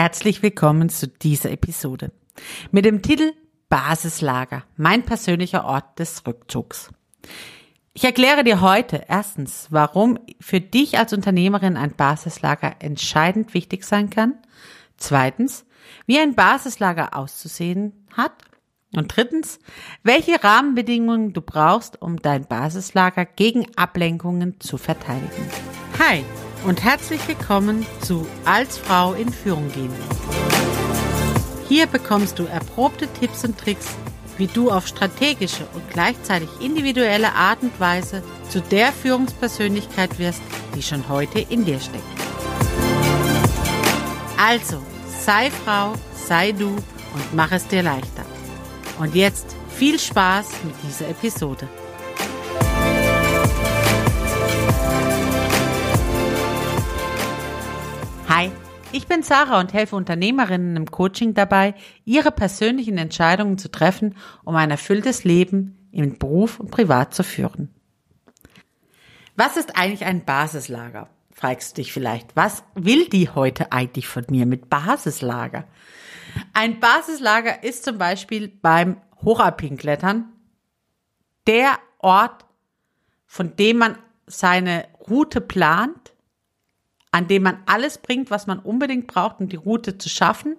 Herzlich willkommen zu dieser Episode mit dem Titel Basislager, mein persönlicher Ort des Rückzugs. Ich erkläre dir heute erstens, warum für dich als Unternehmerin ein Basislager entscheidend wichtig sein kann. Zweitens, wie ein Basislager auszusehen hat. Und drittens, welche Rahmenbedingungen du brauchst, um dein Basislager gegen Ablenkungen zu verteidigen. Hi und herzlich willkommen zu Als Frau in Führung gehen. Hier bekommst du erprobte Tipps und Tricks, wie du auf strategische und gleichzeitig individuelle Art und Weise zu der Führungspersönlichkeit wirst, die schon heute in dir steckt. Also, sei Frau, sei du und mach es dir leichter. Und jetzt viel Spaß mit dieser Episode. Ich bin Sarah und helfe Unternehmerinnen im Coaching dabei, ihre persönlichen Entscheidungen zu treffen, um ein erfülltes Leben im Beruf und privat zu führen. Was ist eigentlich ein Basislager? Fragst du dich vielleicht. Was will die heute eigentlich von mir mit Basislager? Ein Basislager ist zum Beispiel beim Hochalpinklettern der Ort, von dem man seine Route plant, an dem man alles bringt, was man unbedingt braucht, um die Route zu schaffen,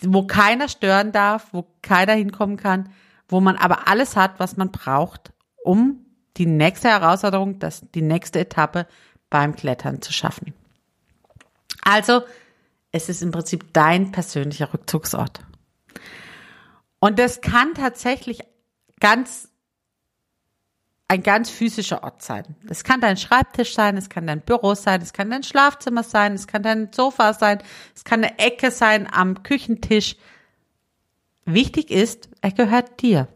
wo keiner stören darf, wo keiner hinkommen kann, wo man aber alles hat, was man braucht, um die nächste Herausforderung, das, die nächste Etappe beim Klettern zu schaffen. Also, es ist im Prinzip dein persönlicher Rückzugsort. Und das kann tatsächlich ganz ein ganz physischer Ort sein. Es kann dein Schreibtisch sein, es kann dein Büro sein, es kann dein Schlafzimmer sein, es kann dein Sofa sein, es kann eine Ecke sein am Küchentisch. Wichtig ist, er gehört dir.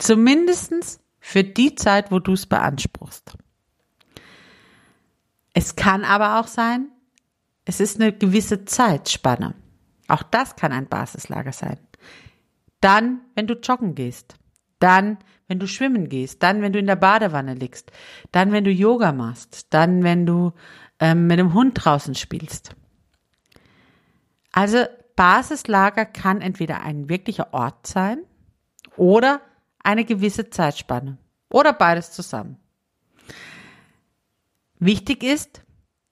Zumindestens für die Zeit, wo du es beanspruchst. Es kann aber auch sein, es ist eine gewisse Zeitspanne. Auch das kann ein Basislager sein. Dann, wenn du joggen gehst. Dann, wenn du schwimmen gehst, dann, wenn du in der Badewanne liegst, dann, wenn du Yoga machst, dann, wenn du ähm, mit dem Hund draußen spielst. Also Basislager kann entweder ein wirklicher Ort sein oder eine gewisse Zeitspanne oder beides zusammen. Wichtig ist,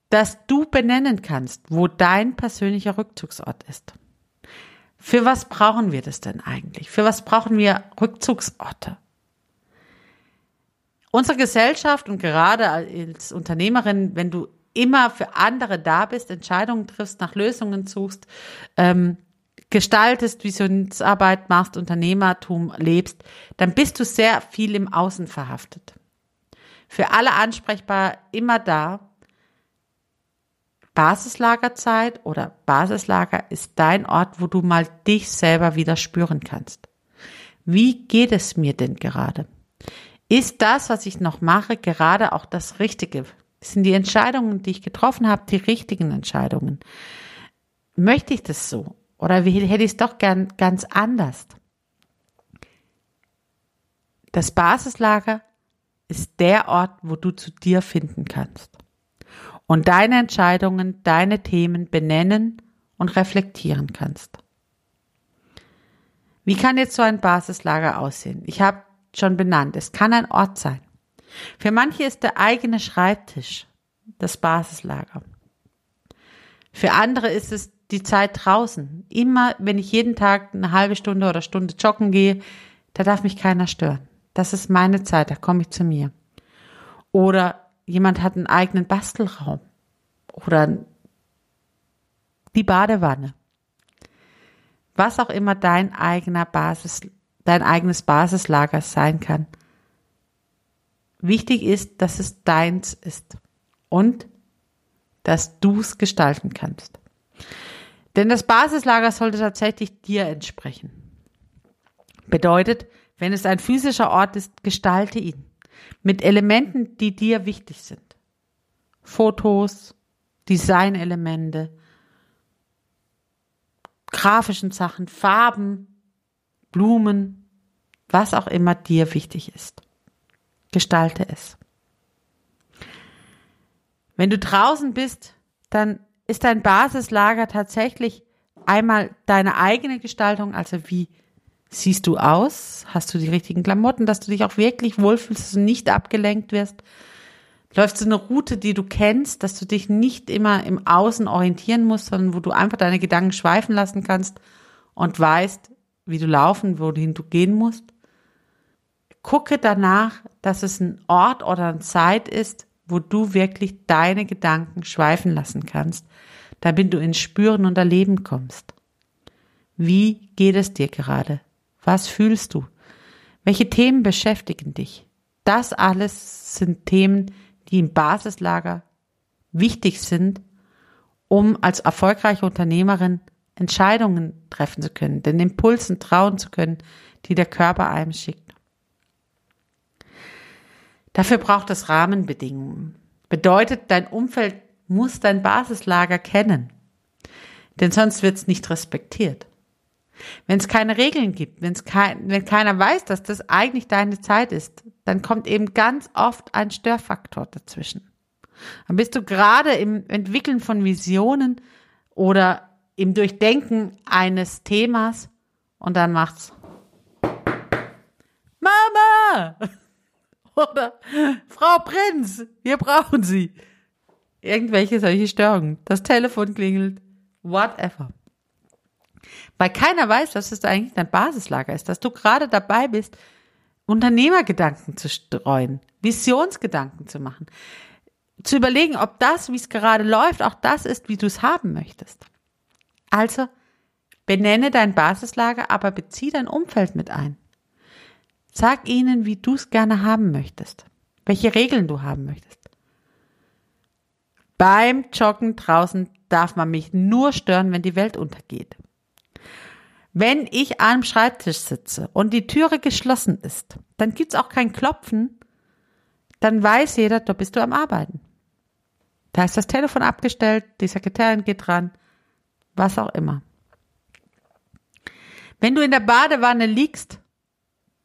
dass du benennen kannst, wo dein persönlicher Rückzugsort ist. Für was brauchen wir das denn eigentlich? Für was brauchen wir Rückzugsorte? Unsere Gesellschaft und gerade als Unternehmerin, wenn du immer für andere da bist, Entscheidungen triffst, nach Lösungen suchst, ähm, gestaltest, Visionsarbeit machst, Unternehmertum lebst, dann bist du sehr viel im Außen verhaftet. Für alle ansprechbar immer da. Basislagerzeit oder Basislager ist dein Ort, wo du mal dich selber wieder spüren kannst. Wie geht es mir denn gerade? Ist das, was ich noch mache, gerade auch das Richtige? Sind die Entscheidungen, die ich getroffen habe, die richtigen Entscheidungen? Möchte ich das so? Oder hätte ich es doch gern ganz anders? Das Basislager ist der Ort, wo du zu dir finden kannst und deine Entscheidungen, deine Themen benennen und reflektieren kannst. Wie kann jetzt so ein Basislager aussehen? Ich habe schon benannt. Es kann ein Ort sein. Für manche ist der eigene Schreibtisch das Basislager. Für andere ist es die Zeit draußen. Immer, wenn ich jeden Tag eine halbe Stunde oder Stunde joggen gehe, da darf mich keiner stören. Das ist meine Zeit, da komme ich zu mir. Oder jemand hat einen eigenen Bastelraum. Oder die Badewanne. Was auch immer dein eigener Basis, dein eigenes Basislager sein kann. Wichtig ist, dass es deins ist und dass du es gestalten kannst. Denn das Basislager sollte tatsächlich dir entsprechen. Bedeutet, wenn es ein physischer Ort ist, gestalte ihn mit Elementen, die dir wichtig sind. Fotos, Designelemente, grafischen Sachen, Farben, Blumen, was auch immer dir wichtig ist. Gestalte es. Wenn du draußen bist, dann ist dein Basislager tatsächlich einmal deine eigene Gestaltung, also wie siehst du aus? Hast du die richtigen Klamotten, dass du dich auch wirklich wohlfühlst, dass du nicht abgelenkt wirst? Läufst du eine Route, die du kennst, dass du dich nicht immer im Außen orientieren musst, sondern wo du einfach deine Gedanken schweifen lassen kannst und weißt, wie du laufen, wohin du gehen musst? Gucke danach, dass es ein Ort oder eine Zeit ist, wo du wirklich deine Gedanken schweifen lassen kannst, damit du ins Spüren und Erleben kommst. Wie geht es dir gerade? Was fühlst du? Welche Themen beschäftigen dich? Das alles sind Themen, die im Basislager wichtig sind, um als erfolgreiche Unternehmerin Entscheidungen treffen zu können, den Impulsen trauen zu können, die der Körper einem schickt. Dafür braucht es Rahmenbedingungen. Bedeutet, dein Umfeld muss dein Basislager kennen. Denn sonst wird es nicht respektiert. Wenn es keine Regeln gibt, wenn's kein, wenn keiner weiß, dass das eigentlich deine Zeit ist, dann kommt eben ganz oft ein Störfaktor dazwischen. Dann bist du gerade im Entwickeln von Visionen oder im Durchdenken eines Themas und dann macht's Mama! Oder Frau Prinz, wir brauchen Sie. Irgendwelche solche Störungen. Das Telefon klingelt. Whatever. Weil keiner weiß, dass es eigentlich dein Basislager ist, dass du gerade dabei bist, Unternehmergedanken zu streuen, Visionsgedanken zu machen, zu überlegen, ob das, wie es gerade läuft, auch das ist, wie du es haben möchtest. Also benenne dein Basislager, aber bezieh dein Umfeld mit ein. Sag ihnen, wie du es gerne haben möchtest, welche Regeln du haben möchtest. Beim Joggen draußen darf man mich nur stören, wenn die Welt untergeht. Wenn ich am Schreibtisch sitze und die Türe geschlossen ist, dann gibt's auch kein Klopfen, dann weiß jeder, da bist du am Arbeiten. Da ist das Telefon abgestellt, die Sekretärin geht dran, was auch immer. Wenn du in der Badewanne liegst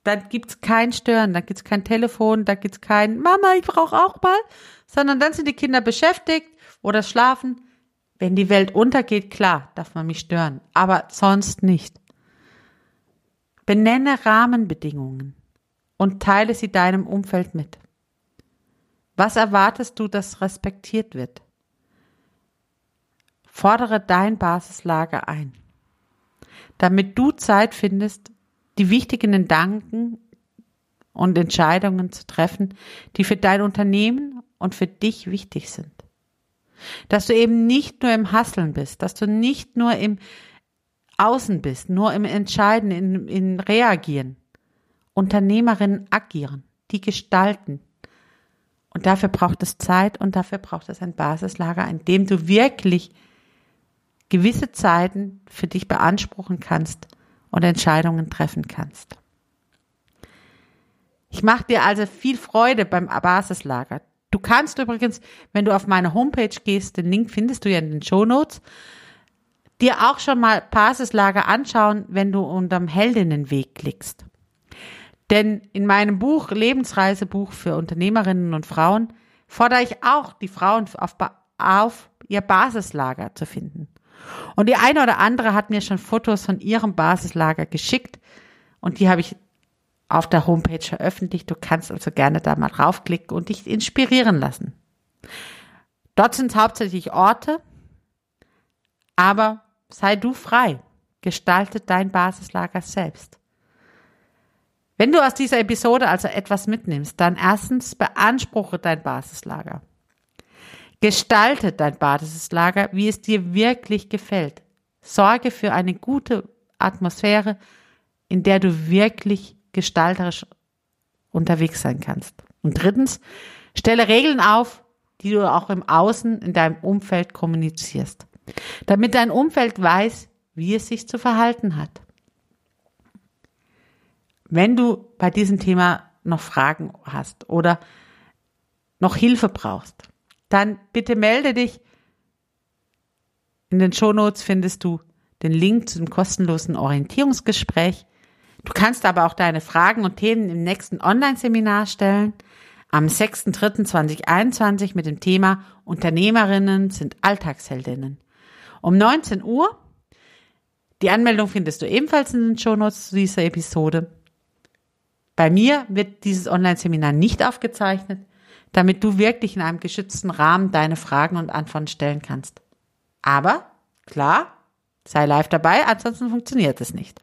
dann gibt's kein Stören, dann gibt's kein Telefon, da gibt's kein Mama, ich brauche auch mal, sondern dann sind die Kinder beschäftigt oder schlafen. Wenn die Welt untergeht, klar, darf man mich stören, aber sonst nicht. Benenne Rahmenbedingungen und teile sie deinem Umfeld mit. Was erwartest du, dass respektiert wird? Fordere dein Basislager ein, damit du Zeit findest, die wichtigen Gedanken und Entscheidungen zu treffen, die für dein Unternehmen und für dich wichtig sind. Dass du eben nicht nur im Hasseln bist, dass du nicht nur im Außen bist, nur im Entscheiden, in, in Reagieren. Unternehmerinnen agieren, die gestalten. Und dafür braucht es Zeit und dafür braucht es ein Basislager, in dem du wirklich gewisse Zeiten für dich beanspruchen kannst und Entscheidungen treffen kannst. Ich mache dir also viel Freude beim Basislager. Du kannst übrigens, wenn du auf meine Homepage gehst, den Link findest du ja in den Show Notes, dir auch schon mal Basislager anschauen, wenn du unterm Heldinnenweg klickst. Denn in meinem Buch, Lebensreisebuch für Unternehmerinnen und Frauen, fordere ich auch die Frauen auf, auf ihr Basislager zu finden. Und die eine oder andere hat mir schon Fotos von ihrem Basislager geschickt und die habe ich auf der Homepage veröffentlicht. Du kannst also gerne da mal draufklicken und dich inspirieren lassen. Dort sind hauptsächlich Orte, aber sei du frei. Gestalte dein Basislager selbst. Wenn du aus dieser Episode also etwas mitnimmst, dann erstens beanspruche dein Basislager. Gestalte dein Basislager, wie es dir wirklich gefällt. Sorge für eine gute Atmosphäre, in der du wirklich gestalterisch unterwegs sein kannst. Und drittens, stelle Regeln auf, die du auch im Außen in deinem Umfeld kommunizierst, damit dein Umfeld weiß, wie es sich zu verhalten hat. Wenn du bei diesem Thema noch Fragen hast oder noch Hilfe brauchst, dann bitte melde dich. In den Shownotes findest du den Link zu dem kostenlosen Orientierungsgespräch. Du kannst aber auch deine Fragen und Themen im nächsten Online-Seminar stellen am 6.3.2021 mit dem Thema Unternehmerinnen sind Alltagsheldinnen. Um 19 Uhr Die Anmeldung findest du ebenfalls in den Shownotes zu dieser Episode. Bei mir wird dieses Online-Seminar nicht aufgezeichnet, damit du wirklich in einem geschützten Rahmen deine Fragen und Antworten stellen kannst. Aber, klar, sei live dabei, ansonsten funktioniert es nicht.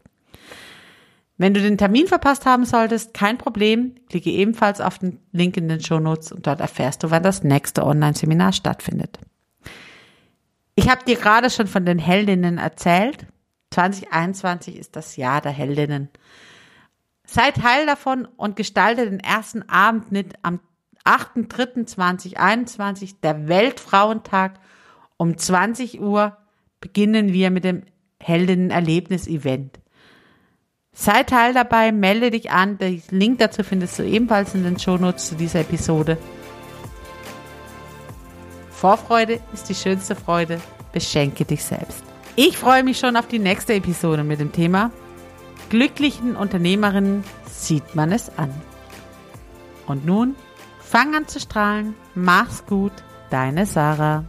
Wenn du den Termin verpasst haben solltest, kein Problem, klicke ebenfalls auf den Link in den Shownotes und dort erfährst du, wann das nächste Online-Seminar stattfindet. Ich habe dir gerade schon von den Heldinnen erzählt. 2021 ist das Jahr der Heldinnen. Sei Teil davon und gestalte den ersten Abend mit am 8.3.2021, der Weltfrauentag. Um 20 Uhr beginnen wir mit dem Heldinnen-Erlebnis-Event. Sei Teil dabei, melde dich an. Den Link dazu findest du ebenfalls in den Shownotes zu dieser Episode. Vorfreude ist die schönste Freude. Beschenke dich selbst. Ich freue mich schon auf die nächste Episode mit dem Thema Glücklichen Unternehmerinnen sieht man es an. Und nun fang an zu strahlen. Mach's gut, deine Sarah.